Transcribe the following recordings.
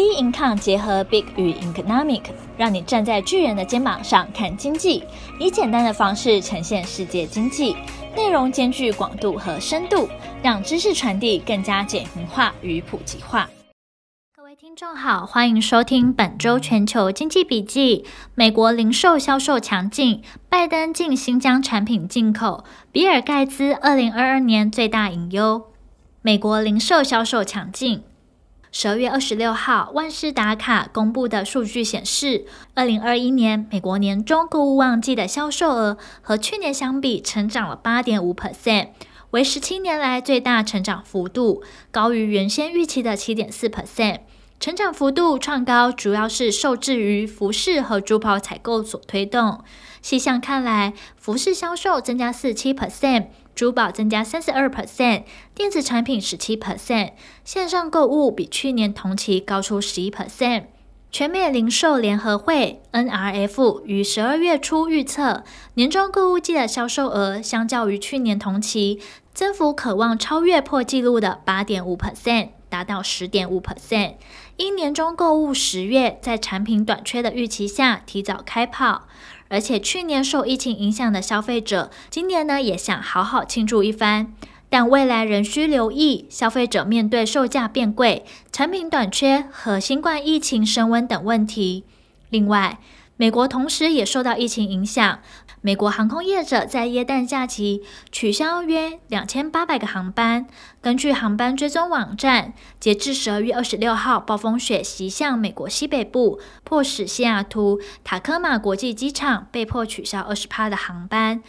B Income 结合 Big 与 Economic，让你站在巨人的肩膀上看经济，以简单的方式呈现世界经济，内容兼具广度和深度，让知识传递更加简明化与普及化。各位听众好，欢迎收听本周全球经济笔记。美国零售销售强劲，拜登禁新疆产品进口，比尔盖茨二零二二年最大隐忧。美国零售销售强劲。十二月二十六号，万事达卡公布的数据显示，二零二一年美国年中购物旺季的销售额和去年相比，成长了八点五 percent，为十七年来最大成长幅度，高于原先预期的七点四 percent。成长幅度创高，主要是受制于服饰和珠宝采购所推动。细项看来，服饰销售增加四七 percent。珠宝增加三十二 percent，电子产品十七 percent，线上购物比去年同期高出十一 percent。全美零售联合会 NRF 于十二月初预测，年终购物季的销售额相较于去年同期，增幅可望超越破纪录的八点五 percent，达到十点五 percent。因年终购物十月在产品短缺的预期下提早开跑。而且去年受疫情影响的消费者，今年呢也想好好庆祝一番，但未来仍需留意消费者面对售价变贵、产品短缺和新冠疫情升温等问题。另外，美国同时也受到疫情影响。美国航空业者在耶诞假期取消约两千八百个航班。根据航班追踪网站，截至十二月二十六号，暴风雪袭向美国西北部，迫使西雅图塔科马国际机场被迫取消二十趴的航班。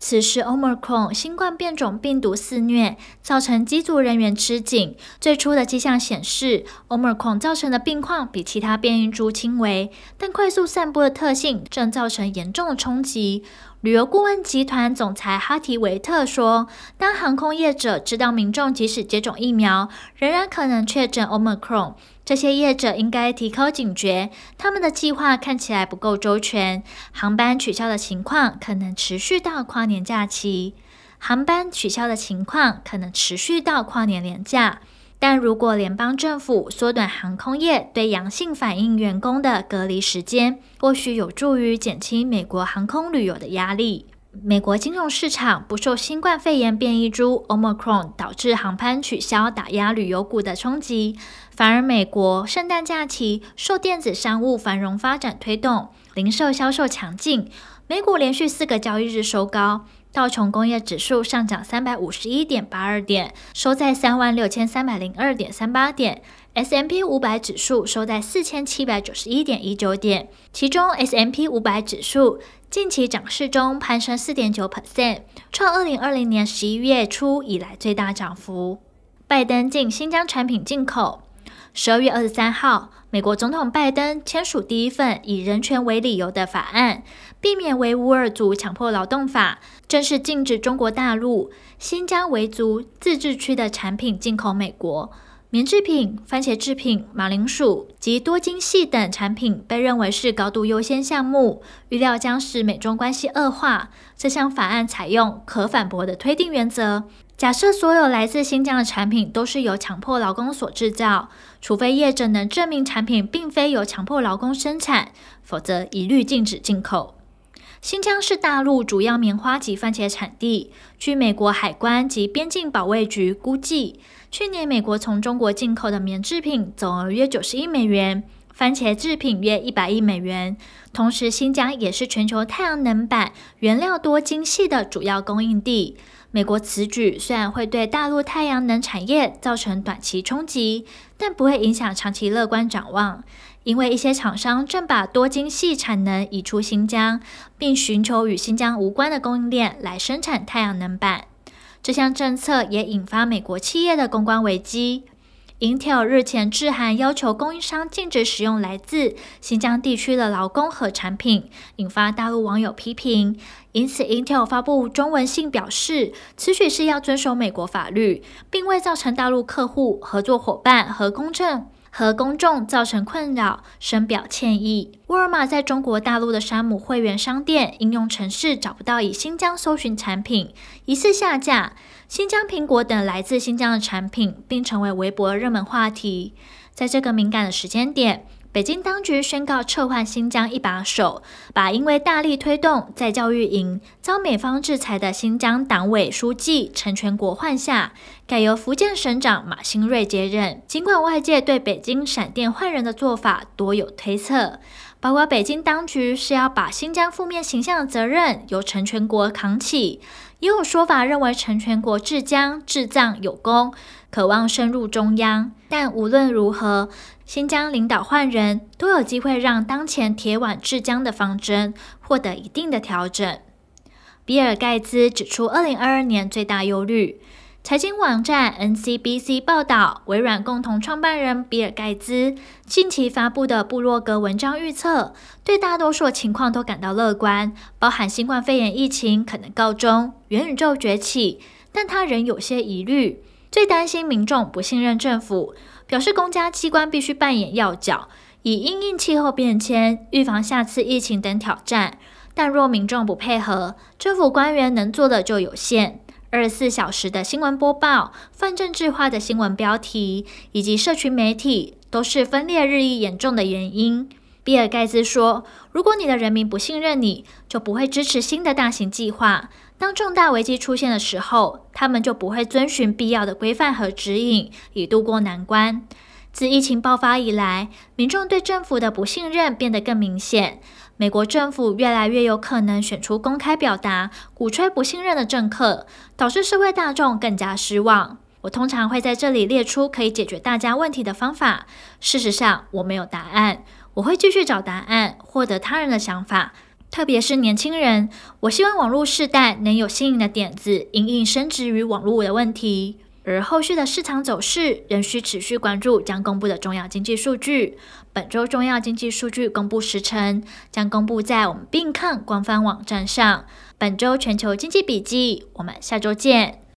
此时，Omicron 新冠变种病毒肆虐，造成机组人员吃紧。最初的迹象显示，Omicron 造成的病况比其他变异株轻微，但快速散播的特性正造成严重的冲击。旅游顾问集团总裁哈提维特说：“当航空业者知道民众即使接种疫苗，仍然可能确诊 Omicron。”这些业者应该提高警觉，他们的计划看起来不够周全，航班取消的情况可能持续到跨年假期。航班取消的情况可能持续到跨年连假，但如果联邦政府缩短航空业对阳性反应员工的隔离时间，或许有助于减轻美国航空旅游的压力。美国金融市场不受新冠肺炎变异株 Omicron 导致航班取消打压旅游股的冲击，反而美国圣诞假期受电子商务繁荣发展推动，零售销售强劲，美股连续四个交易日收高，道琼工业指数上涨三百五十一点八二点，收在三万六千三百零二点三八点。S M P 五百指数收在四千七百九十一点一九点，其中 S M P 五百指数近期涨势中攀升四点九 percent，创二零二零年十一月初以来最大涨幅。拜登禁新疆产品进口。十二月二十三号，美国总统拜登签署第一份以人权为理由的法案，避免维吾尔族强迫劳动法，正式禁止中国大陆新疆维族自治区的产品进口美国。棉制品、番茄制品、马铃薯及多晶矽等产品被认为是高度优先项目，预料将使美中关系恶化。这项法案采用可反驳的推定原则，假设所有来自新疆的产品都是由强迫劳工所制造，除非业者能证明产品并非由强迫劳工生产，否则一律禁止进口。新疆是大陆主要棉花及番茄产地。据美国海关及边境保卫局估计，去年美国从中国进口的棉制品总额约九十亿美元，番茄制品约一百亿美元。同时，新疆也是全球太阳能板原料多晶细的主要供应地。美国此举虽然会对大陆太阳能产业造成短期冲击，但不会影响长期乐观展望。因为一些厂商正把多晶细产能移出新疆，并寻求与新疆无关的供应链来生产太阳能板。这项政策也引发美国企业的公关危机。Intel 日前致函要求供应商禁止使用来自新疆地区的劳工和产品，引发大陆网友批评。因此，Intel 发布中文信表示，此举是要遵守美国法律，并未造成大陆客户、合作伙伴和公正。和公众造成困扰，深表歉意。沃尔玛在中国大陆的山姆会员商店应用程式找不到以新疆搜寻产品，疑似下架。新疆苹果等来自新疆的产品，并成为微博热门话题。在这个敏感的时间点，北京当局宣告撤换新疆一把手，把因为大力推动在教育营遭美方制裁的新疆党委书记陈全国换下，改由福建省长马兴瑞接任。尽管外界对北京闪电换人的做法多有推测，包括北京当局是要把新疆负面形象的责任由成全国扛起，也有说法认为成全国治疆治藏有功，渴望深入中央。但无论如何，新疆领导换人都有机会让当前铁腕治疆的方针获得一定的调整。比尔盖茨指出，二零二二年最大忧虑。财经网站 NCBC 报道，微软共同创办人比尔盖茨近期发布的部落格文章预测，对大多数情况都感到乐观，包含新冠肺炎疫情可能告终、元宇宙崛起，但他仍有些疑虑，最担心民众不信任政府。表示公家机关必须扮演要角，以因应气候变迁、预防下次疫情等挑战。但若民众不配合，政府官员能做的就有限。二十四小时的新闻播报、泛政治化的新闻标题以及社群媒体，都是分裂日益严重的原因。比尔盖茨说：“如果你的人民不信任你，就不会支持新的大型计划。”当重大危机出现的时候，他们就不会遵循必要的规范和指引，以度过难关。自疫情爆发以来，民众对政府的不信任变得更明显。美国政府越来越有可能选出公开表达、鼓吹不信任的政客，导致社会大众更加失望。我通常会在这里列出可以解决大家问题的方法。事实上，我没有答案，我会继续找答案，获得他人的想法。特别是年轻人，我希望网络世代能有新颖的点子，因应升值于网络的问题。而后续的市场走势仍需持续关注将公布的重要经济数据。本周重要经济数据公布时程将公布在我们并看官方网站上。本周全球经济笔记，我们下周见。